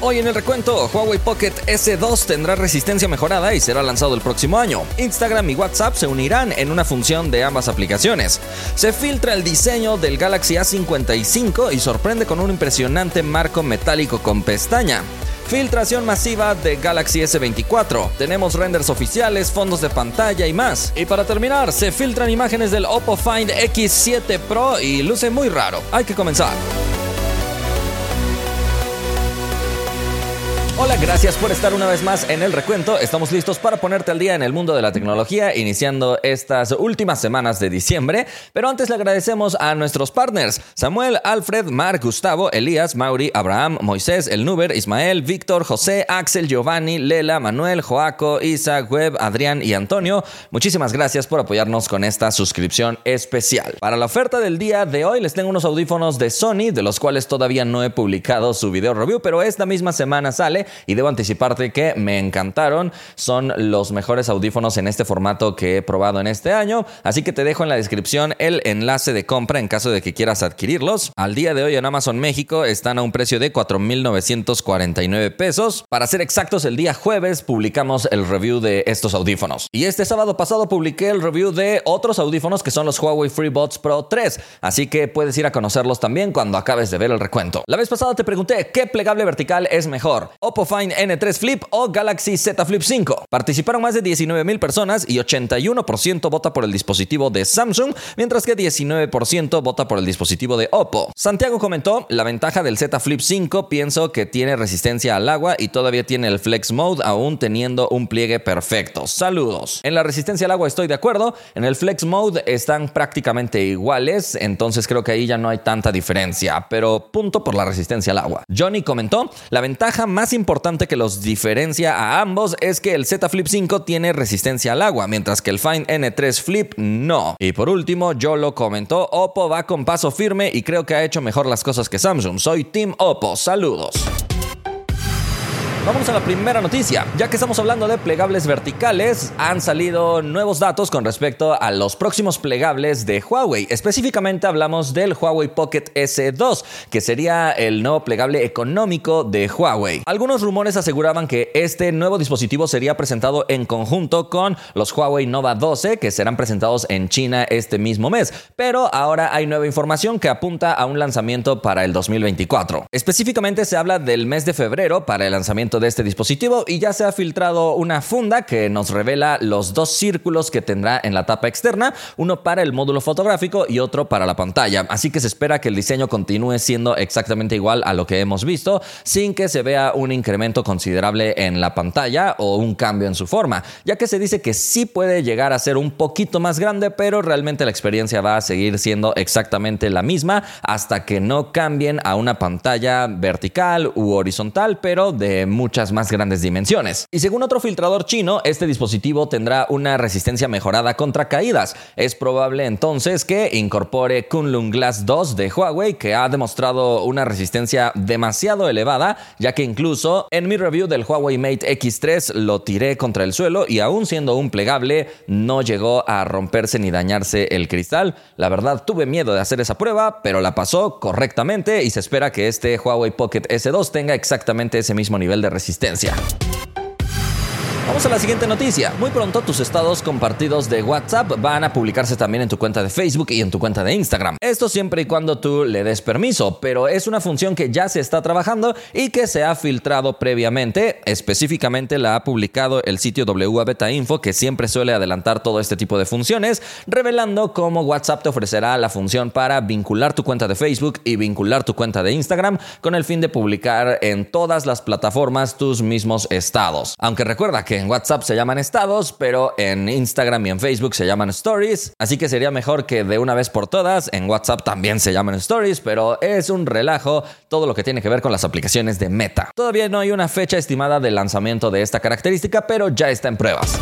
Hoy en el recuento, Huawei Pocket S2 tendrá resistencia mejorada y será lanzado el próximo año. Instagram y WhatsApp se unirán en una función de ambas aplicaciones. Se filtra el diseño del Galaxy A55 y sorprende con un impresionante marco metálico con pestaña. Filtración masiva de Galaxy S24. Tenemos renders oficiales, fondos de pantalla y más. Y para terminar, se filtran imágenes del Oppo Find X7 Pro y luce muy raro. Hay que comenzar. Hola, gracias por estar una vez más en el recuento. Estamos listos para ponerte al día en el mundo de la tecnología, iniciando estas últimas semanas de diciembre. Pero antes le agradecemos a nuestros partners: Samuel, Alfred, Mark, Gustavo, Elías, Mauri, Abraham, Moisés, El Nuber, Ismael, Víctor, José, Axel, Giovanni, Lela, Manuel, Joaco, Isaac, Web, Adrián y Antonio. Muchísimas gracias por apoyarnos con esta suscripción especial. Para la oferta del día de hoy, les tengo unos audífonos de Sony, de los cuales todavía no he publicado su video review, pero esta misma semana sale y debo anticiparte que me encantaron. Son los mejores audífonos en este formato que he probado en este año, así que te dejo en la descripción el enlace de compra en caso de que quieras adquirirlos. Al día de hoy en Amazon México están a un precio de 4.949 pesos. Para ser exactos, el día jueves publicamos el review de estos audífonos. Y este sábado pasado publiqué el review de otros audífonos que son los Huawei FreeBuds Pro 3, así que puedes ir a conocerlos también cuando acabes de ver el recuento. La vez pasada te pregunté qué plegable vertical es mejor, Oppo Find N3 Flip o Galaxy Z Flip 5. Participaron más de 19 mil personas y 81% vota por el dispositivo de Samsung, mientras que 19% vota por el dispositivo de Oppo. Santiago comentó, la ventaja del Z Flip 5 pienso que tiene resistencia al agua y todavía tiene el Flex Mode aún teniendo un pliegue perfecto. Saludos. En la resistencia al agua estoy de acuerdo, en el Flex Mode están prácticamente iguales, entonces creo que ahí ya no hay tanta diferencia, pero punto por la resistencia al agua. Johnny comentó, la ventaja más importante que los diferencia a ambos es que el Z Flip 5 tiene resistencia al agua, mientras que el Find N3 Flip no. Y por último, yo lo comentó, Oppo va con paso firme y creo que ha hecho mejor las cosas que Samsung. Soy Team Oppo, saludos. Vamos a la primera noticia. Ya que estamos hablando de plegables verticales, han salido nuevos datos con respecto a los próximos plegables de Huawei. Específicamente hablamos del Huawei Pocket S2, que sería el nuevo plegable económico de Huawei. Algunos rumores aseguraban que este nuevo dispositivo sería presentado en conjunto con los Huawei Nova 12, que serán presentados en China este mismo mes. Pero ahora hay nueva información que apunta a un lanzamiento para el 2024. Específicamente se habla del mes de febrero para el lanzamiento de este dispositivo y ya se ha filtrado una funda que nos revela los dos círculos que tendrá en la tapa externa, uno para el módulo fotográfico y otro para la pantalla. Así que se espera que el diseño continúe siendo exactamente igual a lo que hemos visto, sin que se vea un incremento considerable en la pantalla o un cambio en su forma, ya que se dice que sí puede llegar a ser un poquito más grande, pero realmente la experiencia va a seguir siendo exactamente la misma hasta que no cambien a una pantalla vertical u horizontal, pero de muchas más grandes dimensiones. Y según otro filtrador chino, este dispositivo tendrá una resistencia mejorada contra caídas. Es probable entonces que incorpore Kunlun Glass 2 de Huawei, que ha demostrado una resistencia demasiado elevada, ya que incluso en mi review del Huawei Mate X3 lo tiré contra el suelo y aún siendo un plegable no llegó a romperse ni dañarse el cristal. La verdad tuve miedo de hacer esa prueba, pero la pasó correctamente y se espera que este Huawei Pocket S2 tenga exactamente ese mismo nivel de resistencia. Vamos a la siguiente noticia. Muy pronto tus estados compartidos de WhatsApp van a publicarse también en tu cuenta de Facebook y en tu cuenta de Instagram. Esto siempre y cuando tú le des permiso, pero es una función que ya se está trabajando y que se ha filtrado previamente. Específicamente la ha publicado el sitio WA que siempre suele adelantar todo este tipo de funciones, revelando cómo WhatsApp te ofrecerá la función para vincular tu cuenta de Facebook y vincular tu cuenta de Instagram con el fin de publicar en todas las plataformas tus mismos estados. Aunque recuerda que en WhatsApp se llaman estados, pero en Instagram y en Facebook se llaman stories. Así que sería mejor que de una vez por todas en WhatsApp también se llaman stories, pero es un relajo todo lo que tiene que ver con las aplicaciones de Meta. Todavía no hay una fecha estimada de lanzamiento de esta característica, pero ya está en pruebas.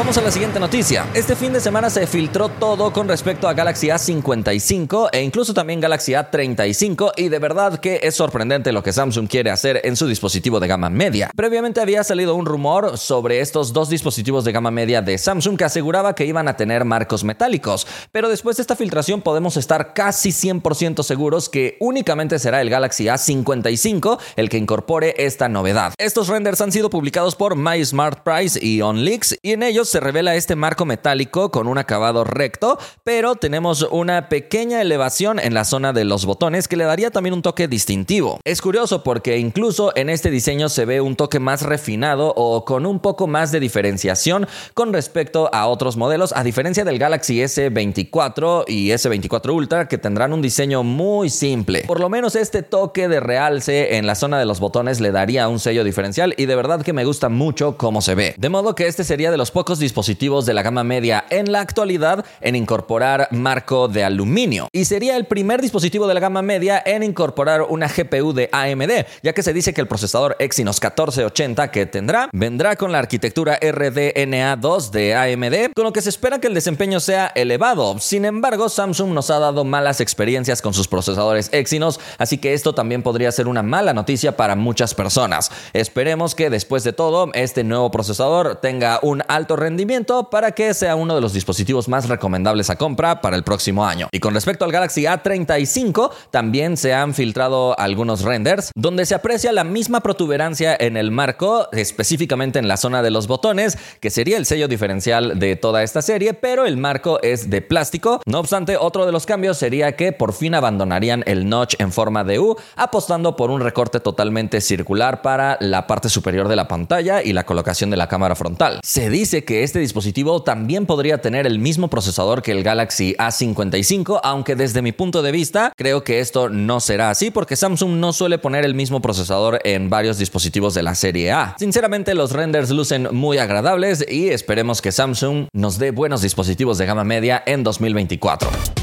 Vamos a la siguiente noticia. Este fin de semana se filtró todo con respecto a Galaxy A55 e incluso también Galaxy A35 y de verdad que es sorprendente lo que Samsung quiere hacer en su dispositivo de gama media. Previamente había salido un rumor sobre estos dos dispositivos de gama media de Samsung que aseguraba que iban a tener marcos metálicos, pero después de esta filtración podemos estar casi 100% seguros que únicamente será el Galaxy A55 el que incorpore esta novedad. Estos renders han sido publicados por My Smart Price y OnLeaks y en ellos se revela este marco metálico con un acabado recto, pero tenemos una pequeña elevación en la zona de los botones que le daría también un toque distintivo. Es curioso porque incluso en este diseño se ve un toque más refinado o con un poco más de diferenciación con respecto a otros modelos, a diferencia del Galaxy S24 y S24 Ultra que tendrán un diseño muy simple. Por lo menos este toque de realce en la zona de los botones le daría un sello diferencial y de verdad que me gusta mucho cómo se ve. De modo que este sería de los dispositivos de la gama media en la actualidad en incorporar marco de aluminio y sería el primer dispositivo de la gama media en incorporar una GPU de AMD, ya que se dice que el procesador Exynos 1480 que tendrá vendrá con la arquitectura RDNA2 de AMD, con lo que se espera que el desempeño sea elevado. Sin embargo, Samsung nos ha dado malas experiencias con sus procesadores Exynos, así que esto también podría ser una mala noticia para muchas personas. Esperemos que después de todo, este nuevo procesador tenga un alto rendimiento para que sea uno de los dispositivos más recomendables a compra para el próximo año. Y con respecto al Galaxy A35, también se han filtrado algunos renders donde se aprecia la misma protuberancia en el marco, específicamente en la zona de los botones, que sería el sello diferencial de toda esta serie, pero el marco es de plástico. No obstante, otro de los cambios sería que por fin abandonarían el notch en forma de U, apostando por un recorte totalmente circular para la parte superior de la pantalla y la colocación de la cámara frontal. Se dice que este dispositivo también podría tener el mismo procesador que el Galaxy A55, aunque desde mi punto de vista creo que esto no será así porque Samsung no suele poner el mismo procesador en varios dispositivos de la serie A. Sinceramente los renders lucen muy agradables y esperemos que Samsung nos dé buenos dispositivos de gama media en 2024.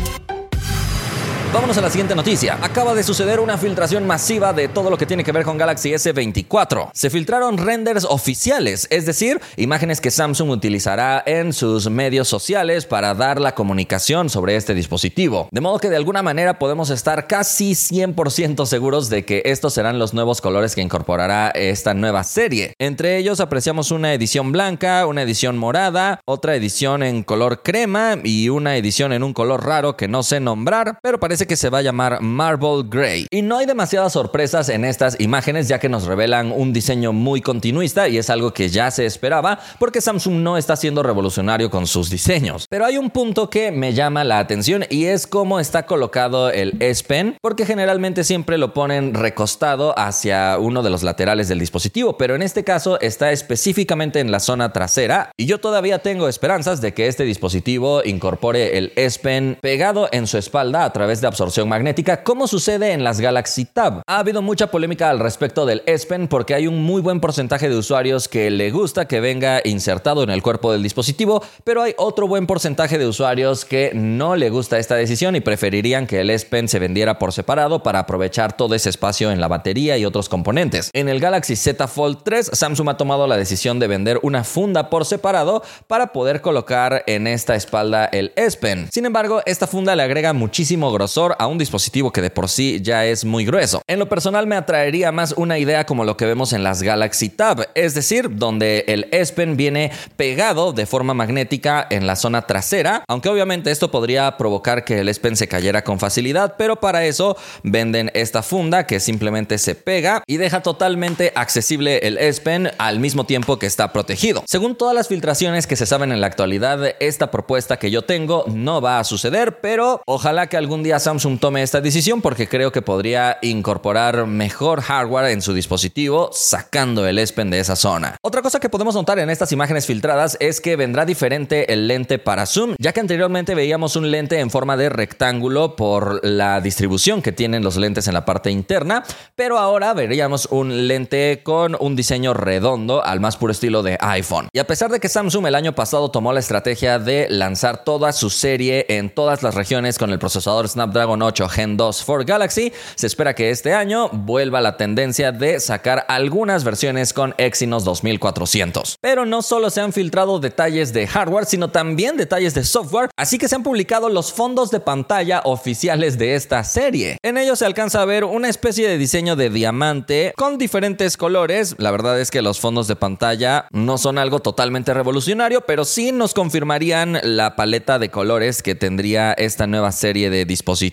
Vámonos a la siguiente noticia. Acaba de suceder una filtración masiva de todo lo que tiene que ver con Galaxy S24. Se filtraron renders oficiales, es decir, imágenes que Samsung utilizará en sus medios sociales para dar la comunicación sobre este dispositivo. De modo que de alguna manera podemos estar casi 100% seguros de que estos serán los nuevos colores que incorporará esta nueva serie. Entre ellos apreciamos una edición blanca, una edición morada, otra edición en color crema y una edición en un color raro que no sé nombrar, pero parece que se va a llamar Marble Grey. Y no hay demasiadas sorpresas en estas imágenes ya que nos revelan un diseño muy continuista y es algo que ya se esperaba porque Samsung no está siendo revolucionario con sus diseños. Pero hay un punto que me llama la atención y es cómo está colocado el S Pen porque generalmente siempre lo ponen recostado hacia uno de los laterales del dispositivo, pero en este caso está específicamente en la zona trasera y yo todavía tengo esperanzas de que este dispositivo incorpore el S Pen pegado en su espalda a través de absorción magnética, como sucede en las Galaxy Tab. Ha habido mucha polémica al respecto del S Pen porque hay un muy buen porcentaje de usuarios que le gusta que venga insertado en el cuerpo del dispositivo, pero hay otro buen porcentaje de usuarios que no le gusta esta decisión y preferirían que el S Pen se vendiera por separado para aprovechar todo ese espacio en la batería y otros componentes. En el Galaxy Z Fold 3, Samsung ha tomado la decisión de vender una funda por separado para poder colocar en esta espalda el S Pen. Sin embargo, esta funda le agrega muchísimo grosor a un dispositivo que de por sí ya es muy grueso. En lo personal me atraería más una idea como lo que vemos en las Galaxy Tab, es decir, donde el S viene pegado de forma magnética en la zona trasera, aunque obviamente esto podría provocar que el S Pen se cayera con facilidad, pero para eso venden esta funda que simplemente se pega y deja totalmente accesible el S al mismo tiempo que está protegido. Según todas las filtraciones que se saben en la actualidad, esta propuesta que yo tengo no va a suceder, pero ojalá que algún día Samsung tome esta decisión porque creo que podría incorporar mejor hardware en su dispositivo sacando el S Pen de esa zona. Otra cosa que podemos notar en estas imágenes filtradas es que vendrá diferente el lente para zoom, ya que anteriormente veíamos un lente en forma de rectángulo por la distribución que tienen los lentes en la parte interna, pero ahora veríamos un lente con un diseño redondo al más puro estilo de iPhone. Y a pesar de que Samsung el año pasado tomó la estrategia de lanzar toda su serie en todas las regiones con el procesador Snapdragon Snapdragon 8 Gen 2 for Galaxy, se espera que este año vuelva la tendencia de sacar algunas versiones con Exynos 2400. Pero no solo se han filtrado detalles de hardware, sino también detalles de software, así que se han publicado los fondos de pantalla oficiales de esta serie. En ellos se alcanza a ver una especie de diseño de diamante con diferentes colores. La verdad es que los fondos de pantalla no son algo totalmente revolucionario, pero sí nos confirmarían la paleta de colores que tendría esta nueva serie de dispositivos.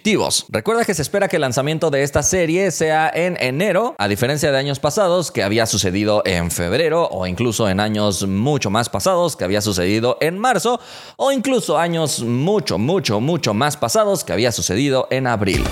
Recuerda que se espera que el lanzamiento de esta serie sea en enero, a diferencia de años pasados que había sucedido en febrero o incluso en años mucho más pasados que había sucedido en marzo o incluso años mucho, mucho, mucho más pasados que había sucedido en abril.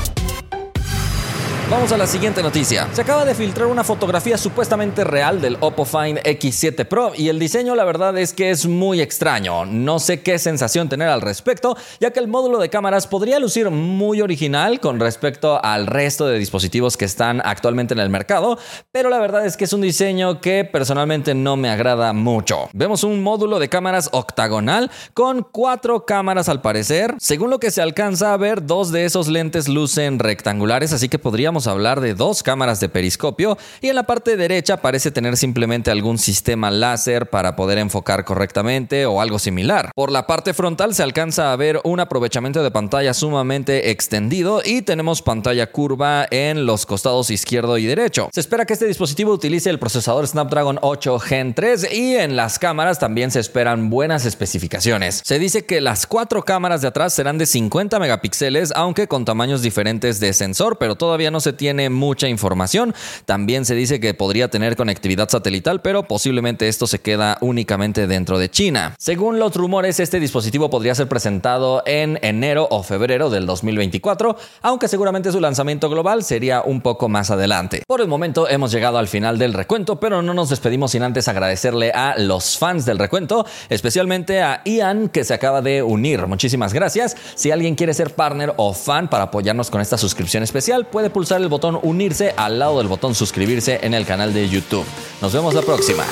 Vamos a la siguiente noticia. Se acaba de filtrar una fotografía supuestamente real del Oppo Find X7 Pro y el diseño la verdad es que es muy extraño. No sé qué sensación tener al respecto, ya que el módulo de cámaras podría lucir muy original con respecto al resto de dispositivos que están actualmente en el mercado, pero la verdad es que es un diseño que personalmente no me agrada mucho. Vemos un módulo de cámaras octagonal con cuatro cámaras al parecer. Según lo que se alcanza a ver, dos de esos lentes lucen rectangulares, así que podríamos hablar de dos cámaras de periscopio y en la parte derecha parece tener simplemente algún sistema láser para poder enfocar correctamente o algo similar. Por la parte frontal se alcanza a ver un aprovechamiento de pantalla sumamente extendido y tenemos pantalla curva en los costados izquierdo y derecho. Se espera que este dispositivo utilice el procesador Snapdragon 8 Gen 3 y en las cámaras también se esperan buenas especificaciones. Se dice que las cuatro cámaras de atrás serán de 50 megapíxeles, aunque con tamaños diferentes de sensor, pero todavía no se tiene mucha información. También se dice que podría tener conectividad satelital, pero posiblemente esto se queda únicamente dentro de China. Según los rumores, este dispositivo podría ser presentado en enero o febrero del 2024, aunque seguramente su lanzamiento global sería un poco más adelante. Por el momento hemos llegado al final del recuento, pero no nos despedimos sin antes agradecerle a los fans del recuento, especialmente a Ian que se acaba de unir. Muchísimas gracias. Si alguien quiere ser partner o fan para apoyarnos con esta suscripción especial, puede el botón unirse al lado del botón suscribirse en el canal de YouTube. Nos vemos la próxima.